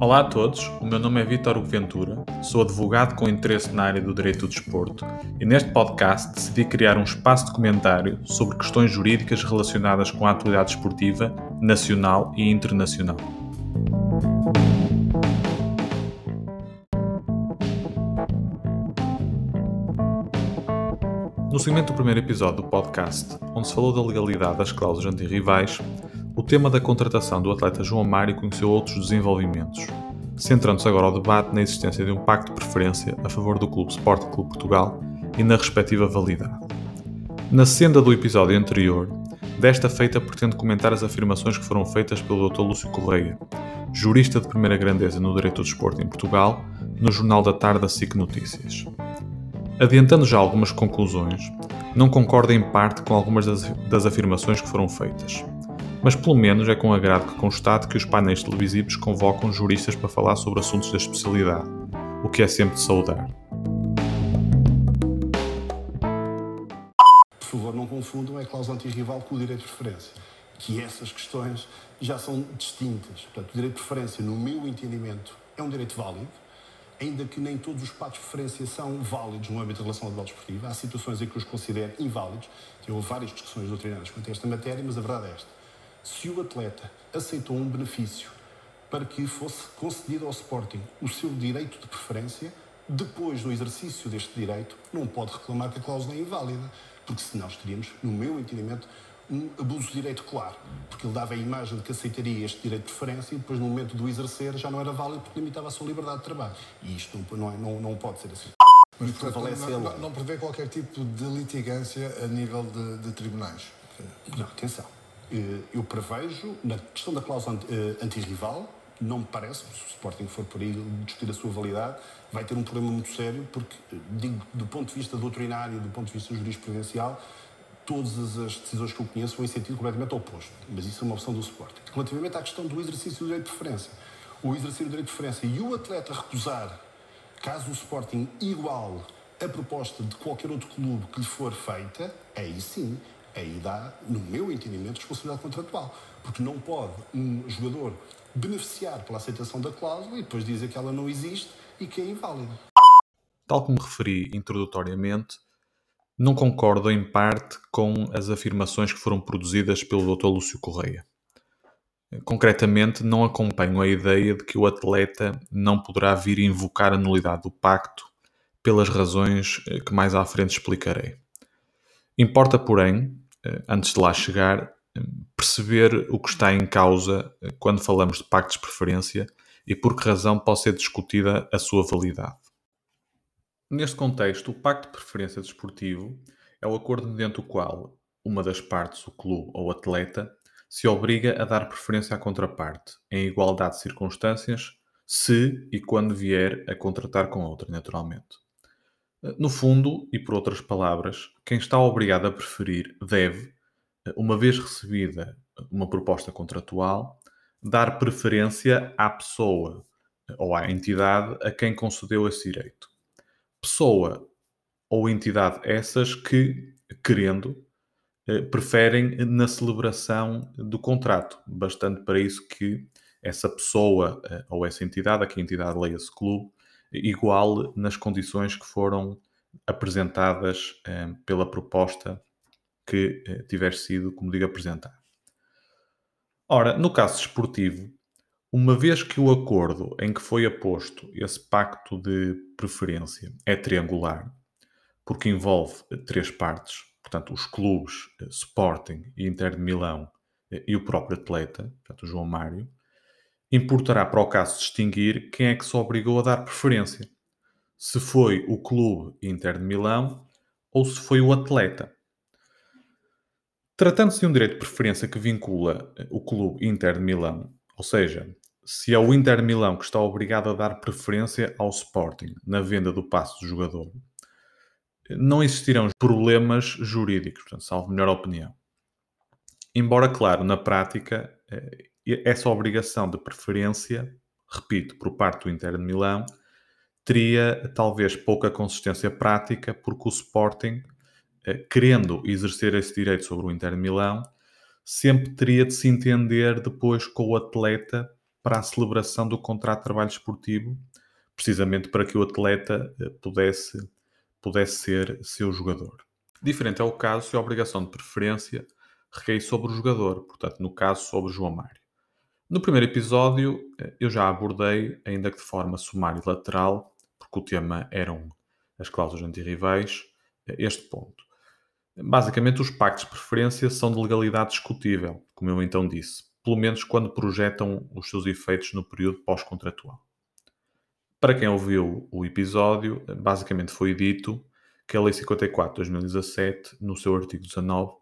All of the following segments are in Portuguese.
Olá a todos, o meu nome é Vítor Ventura, sou advogado com interesse na área do direito do desporto e neste podcast decidi criar um espaço de comentário sobre questões jurídicas relacionadas com a atualidade esportiva nacional e internacional. No seguimento do primeiro episódio do podcast, onde se falou da legalidade das cláusulas antirrivais, o tema da contratação do atleta João Mário conheceu outros desenvolvimentos, centrando-se agora ao debate na existência de um pacto de preferência a favor do Clube Sport Clube Portugal e na respectiva validade. Na senda do episódio anterior, desta feita pretendo comentar as afirmações que foram feitas pelo Dr. Lúcio Correia, jurista de primeira grandeza no direito do desporto em Portugal, no Jornal da Tarde da SIC Notícias. Adiantando já algumas conclusões, não concordo em parte com algumas das, das afirmações que foram feitas mas pelo menos é com agrado que constate que os painéis televisivos convocam juristas para falar sobre assuntos da especialidade, o que é sempre de saudar. Por favor, não confundam a cláusula antirrival com o direito de preferência, que essas questões já são distintas. Portanto, o direito de preferência, no meu entendimento, é um direito válido, ainda que nem todos os pactos de preferência são válidos no âmbito da relação laboral desportiva. Há situações em que os considero inválidos. Houve várias discussões doutrinárias quanto a esta matéria, mas a verdade é esta se o atleta aceitou um benefício para que fosse concedido ao Sporting o seu direito de preferência, depois do exercício deste direito, não pode reclamar que a cláusula é inválida, porque senão estaríamos, no meu entendimento, um abuso de direito claro, porque ele dava a imagem de que aceitaria este direito de preferência e depois, no momento do exercer, já não era válido porque limitava a sua liberdade de trabalho. E isto não, não, não, não pode ser assim. Mas, portanto, não, não, não, prevê qualquer tipo de litigância a nível de, de tribunais? Não, atenção. Eh, eu prevejo, na questão da cláusula eh, antirrival, não me parece, se o Sporting for por aí discutir a sua validade, vai ter um problema muito sério, porque, eh, digo, do ponto de vista doutrinário, do ponto de vista jurisprudencial, todas as decisões que eu conheço vão em sentido completamente oposto. Mas isso é uma opção do Sporting. Relativamente à questão do exercício do direito de preferência, o exercício do direito de preferência e o atleta recusar, caso o Sporting igual a proposta de qualquer outro clube que lhe for feita, aí sim aí dá, no meu entendimento, responsabilidade contratual. Porque não pode um jogador beneficiar pela aceitação da cláusula e depois dizer que ela não existe e que é inválida. Tal como referi introdutoriamente, não concordo em parte com as afirmações que foram produzidas pelo Dr. Lúcio Correia. Concretamente, não acompanho a ideia de que o atleta não poderá vir invocar a nulidade do pacto pelas razões que mais à frente explicarei. Importa, porém, eh, antes de lá chegar, eh, perceber o que está em causa eh, quando falamos de pactos de preferência e por que razão pode ser discutida a sua validade. Neste contexto, o pacto de preferência desportivo é o acordo mediante o qual uma das partes, o clube ou atleta, se obriga a dar preferência à contraparte, em igualdade de circunstâncias, se e quando vier a contratar com outra, naturalmente. No fundo, e por outras palavras, quem está obrigado a preferir deve, uma vez recebida uma proposta contratual, dar preferência à pessoa ou à entidade a quem concedeu esse direito. Pessoa ou entidade essas que, querendo, eh, preferem na celebração do contrato, bastante para isso que essa pessoa eh, ou essa entidade, a que a entidade leia esse clube, igual nas condições que foram apresentadas eh, pela proposta que eh, tiver sido, como digo, apresentada. Ora, no caso esportivo, uma vez que o acordo em que foi aposto esse pacto de preferência é triangular, porque envolve eh, três partes, portanto, os clubes Sporting e Inter de Milão e o próprio atleta, portanto, o João Mário, importará para o caso distinguir quem é que se obrigou a dar preferência. Se foi o clube Inter de Milão ou se foi o atleta. Tratando-se de um direito de preferência que vincula eh, o clube Inter de Milão, ou seja, se é o Inter de Milão que está obrigado a dar preferência ao Sporting na venda do passe do jogador, não existirão problemas jurídicos, portanto, salvo melhor opinião. Embora, claro, na prática, eh, essa obrigação de preferência, repito, por parte do Inter de Milão, teria talvez pouca consistência prática, porque o Sporting, eh, querendo exercer esse direito sobre o Inter de Milão, sempre teria de se entender depois com o atleta para a celebração do contrato de trabalho esportivo, precisamente para que o atleta eh, pudesse, pudesse ser seu jogador. Diferente é o caso se a obrigação de preferência recai sobre o jogador, portanto, no caso, sobre João Mário. No primeiro episódio, eh, eu já abordei, ainda que de forma sumária e lateral, porque o tema eram as cláusulas antirrivais, eh, este ponto. Basicamente, os pactos de preferência são de legalidade discutível, como eu então disse, pelo menos quando projetam os seus efeitos no período pós-contratual. Para quem ouviu o episódio, basicamente foi dito que a Lei 54 de 2017, no seu artigo 19,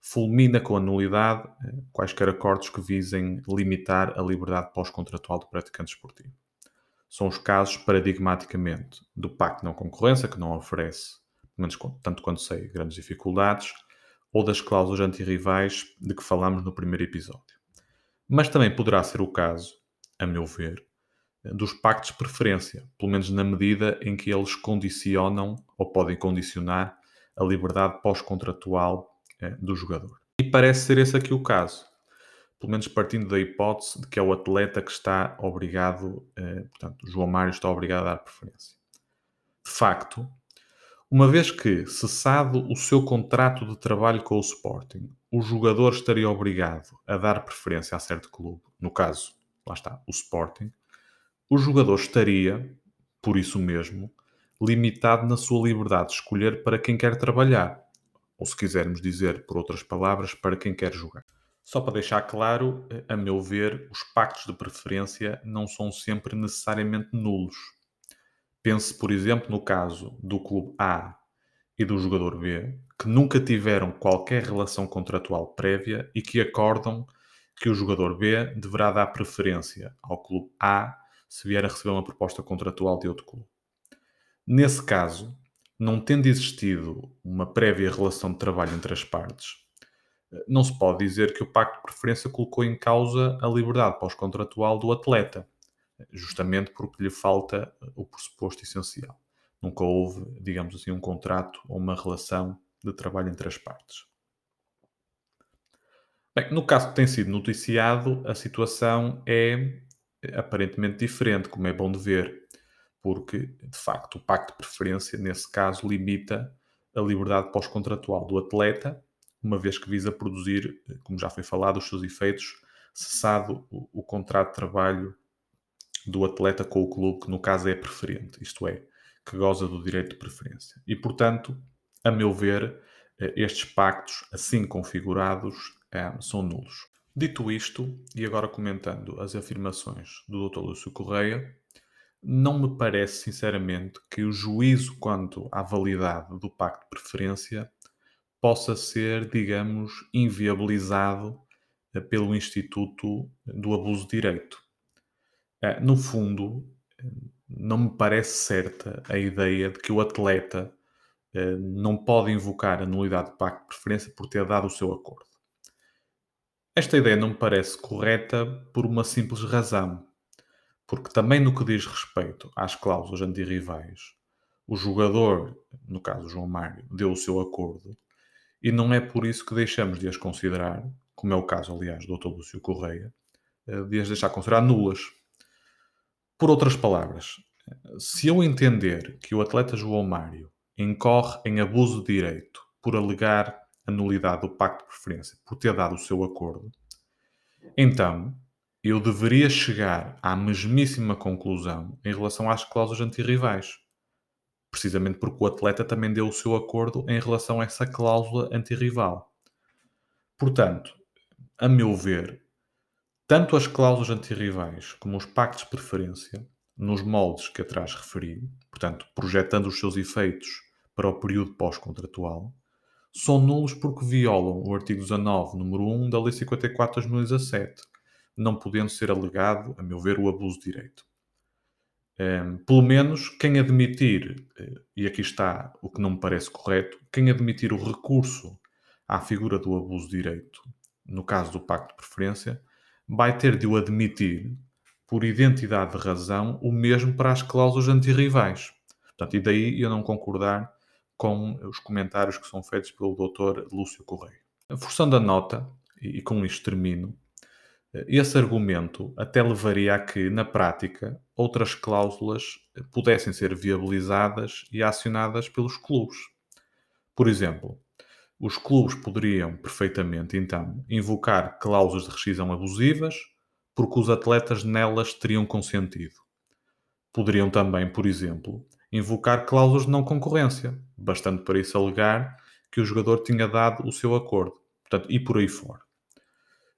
fulmina com a nulidade eh, quaisquer acordos que visem limitar a liberdade pós-contratual do praticante esportivo. São os casos, paradigmaticamente, do Pacto de Não Concorrência, que não oferece menos tanto quanto sei, grandes dificuldades, ou das cláusulas antirrivais de que falámos no primeiro episódio. Mas também poderá ser o caso, a meu ver, dos pactos de preferência, pelo menos na medida em que eles condicionam ou podem condicionar a liberdade pós-contratual do jogador. E parece ser esse aqui o caso, pelo menos partindo da hipótese de que é o atleta que está obrigado, eh, portanto, João Mário está obrigado a dar preferência. De facto, uma vez que, cessado o seu contrato de trabalho com o Sporting, o jogador estaria obrigado a dar preferência a certo clube, no caso, lá está, o Sporting, o jogador estaria, por isso mesmo, limitado na sua liberdade de escolher para quem quer trabalhar, ou se quisermos dizer por outras palavras, para quem quer jogar. Só para deixar claro, a meu ver, os pactos de preferência não são sempre necessariamente nulos Pense, por exemplo, no caso do clube A e do jogador B, que nunca tiveram qualquer relação contratual prévia e que acordam que o jogador B deverá dar preferência ao clube A se vier a receber uma proposta contratual de outro clube. Nesse caso, não tendo existido uma prévia relação de trabalho entre as partes, não se pode dizer que o pacto de preferência colocou em causa a liberdade pós-contratual do atleta justamente porque lhe falta o pressuposto essencial. Nunca houve, digamos assim, um contrato ou uma relação de trabalho entre as partes. Bem, no caso que tem sido noticiado, a situação é aparentemente diferente, como é bom de ver, porque, de facto, o pacto de preferência, nesse caso, limita a liberdade pós-contratual do atleta, uma vez que visa produzir, como já foi falado, os seus efeitos, cessado o, o contrato de trabalho do atleta com o clube que no caso é preferente, isto é, que goza do direito de preferência. E, portanto, a meu ver, eh, estes pactos, assim configurados, eh, são nulos. Dito isto, e agora comentando as afirmações do Dr. Lúcio Correia, não me parece, sinceramente, que o juízo quanto à validade do pacto de preferência possa ser, digamos, inviabilizado eh, pelo Instituto do Abuso de Direito. Eh, no fundo, não me parece certa a ideia de que o atleta eh, não pode invocar a nulidade de pacto de preferência por ter dado o seu acordo. Esta ideia não me parece correta por uma simples razão. Porque também no que diz respeito às cláusulas antirrivais, o jogador, no caso João Mário, deu o seu acordo e não é por isso que deixamos de as considerar, como é o caso, aliás, do Dr. Lúcio Correia, eh, de as deixar considerar nulas. Por outras palavras, se eu entender que o atleta João Mário incorre em abuso de direito por alegar a nulidade do pacto de preferência, por ter dado o seu acordo, então eu deveria chegar à mesmíssima conclusão em relação às cláusulas antirrivais. Precisamente porque o atleta também deu o seu acordo em relação a essa cláusula antirrival. Portanto, a meu ver, tanto as cláusulas antirrivais como os pactos de preferência, nos moldes que atrás referi, portanto, projetando os seus efeitos para o período pós-contratual, são nulos porque violam o artigo 19, número 1 da Lei 54 de 2017, não podendo ser alegado, a meu ver, o abuso de direito. Um, ehm, pelo menos quem admitir, eh, e aqui está o que não me parece correto, quem admitir o recurso à figura do abuso de direito, no caso do pacto de preferência, vai ter de o admitir, por identidade de razão, o mesmo para as cláusulas antirrivais. Portanto, e daí eu não concordar com os comentários que são feitos pelo Dr. Lúcio Correia. Forçando a nota, e com isto termino, Esse argumento até levaria a que, na prática, outras cláusulas pudessem ser viabilizadas e acionadas pelos clubes. Por exemplo, os clubes poderiam perfeitamente, então, invocar cláusulas de rescisão abusivas porque os atletas nelas teriam consentido. Poderiam também, por exemplo, invocar cláusulas de não concorrência, bastante para isso alegar que o jogador tinha dado o seu acordo, portanto, e por aí fora.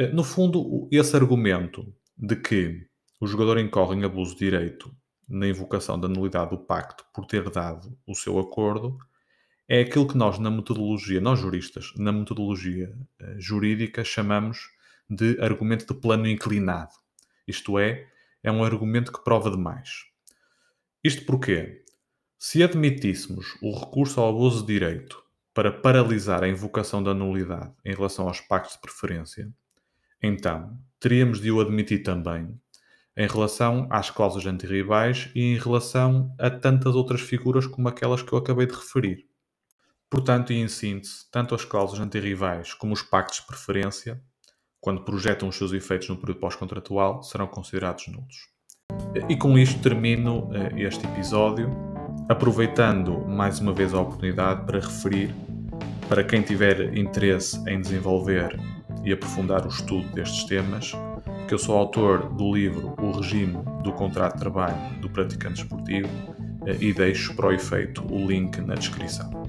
Eh, no fundo, esse argumento de que o jogador incorre em abuso de direito na invocação da nulidade do pacto por ter dado o seu acordo é aquilo que nós, na metodologia, nós juristas, na metodologia uh, jurídica, chamamos de argumento de plano inclinado. Isto é, é um argumento que prova demais. Isto porque, se admitíssemos o recurso ao abuso de direito para paralisar a invocação da nulidade em relação aos pactos de preferência, então teríamos de o admitir também em relação às cláusulas antirrivais e em relação a tantas outras figuras como aquelas que eu acabei de referir. Portanto, e em síntese, tanto as cláusulas antirrivais como os pactos de preferência, quando projetam os seus efeitos no período pós-contratual, serão considerados nulos. E com isto termino eh, este episódio, aproveitando mais uma vez a oportunidade para referir, para quem tiver interesse em desenvolver e aprofundar o estudo destes temas, que eu sou autor do livro O Regime do Contrato de Trabalho do Praticante Esportivo eh, e deixo para o efeito o link na descrição.